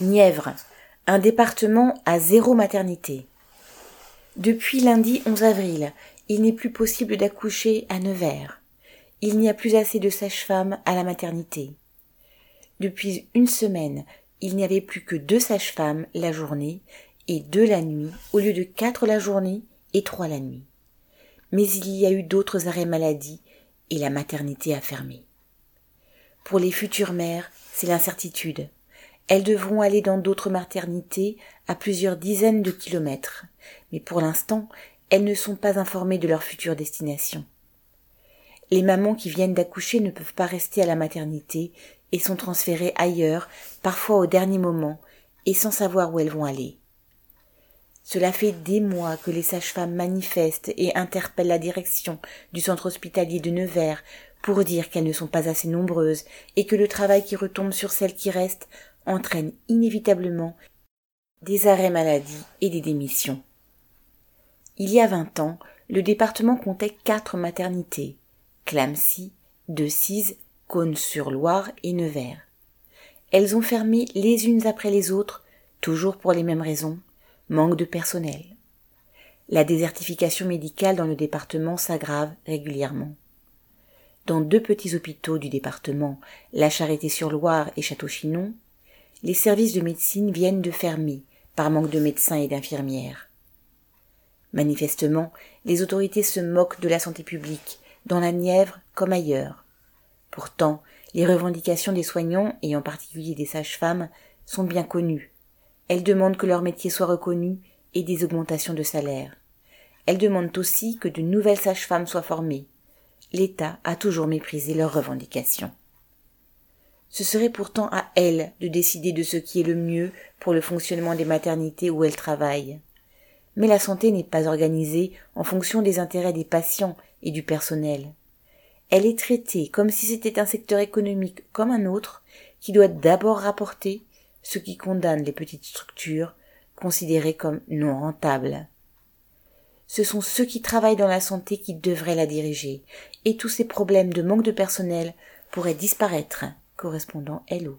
Nièvre, un département à zéro maternité. Depuis lundi 11 avril, il n'est plus possible d'accoucher à Nevers. Il n'y a plus assez de sages-femmes à la maternité. Depuis une semaine, il n'y avait plus que deux sages-femmes la journée et deux la nuit, au lieu de quatre la journée et trois la nuit. Mais il y a eu d'autres arrêts maladie et la maternité a fermé. Pour les futures mères, c'est l'incertitude. Elles devront aller dans d'autres maternités à plusieurs dizaines de kilomètres, mais pour l'instant, elles ne sont pas informées de leur future destination. Les mamans qui viennent d'accoucher ne peuvent pas rester à la maternité et sont transférées ailleurs, parfois au dernier moment, et sans savoir où elles vont aller. Cela fait des mois que les sages-femmes manifestent et interpellent la direction du centre hospitalier de Nevers pour dire qu'elles ne sont pas assez nombreuses et que le travail qui retombe sur celles qui restent entraîne inévitablement des arrêts maladie et des démissions. Il y a vingt ans, le département comptait quatre maternités, Clamcy, Decize, Cône-sur-Loire et Nevers. Elles ont fermé les unes après les autres, toujours pour les mêmes raisons, manque de personnel. La désertification médicale dans le département s'aggrave régulièrement. Dans deux petits hôpitaux du département, la Charité-sur-Loire et Château-Chinon, les services de médecine viennent de fermer par manque de médecins et d'infirmières. Manifestement, les autorités se moquent de la santé publique, dans la Nièvre comme ailleurs. Pourtant, les revendications des soignants, et en particulier des sages-femmes, sont bien connues. Elles demandent que leur métier soit reconnu et des augmentations de salaire. Elles demandent aussi que de nouvelles sages-femmes soient formées. L'État a toujours méprisé leurs revendications. Ce serait pourtant à elles de décider de ce qui est le mieux pour le fonctionnement des maternités où elles travaillent. Mais la santé n'est pas organisée en fonction des intérêts des patients et du personnel. Elle est traitée comme si c'était un secteur économique comme un autre qui doit d'abord rapporter ce qui condamne les petites structures considérées comme non rentables. Ce sont ceux qui travaillent dans la santé qui devraient la diriger, et tous ces problèmes de manque de personnel pourraient disparaître correspondant Hello.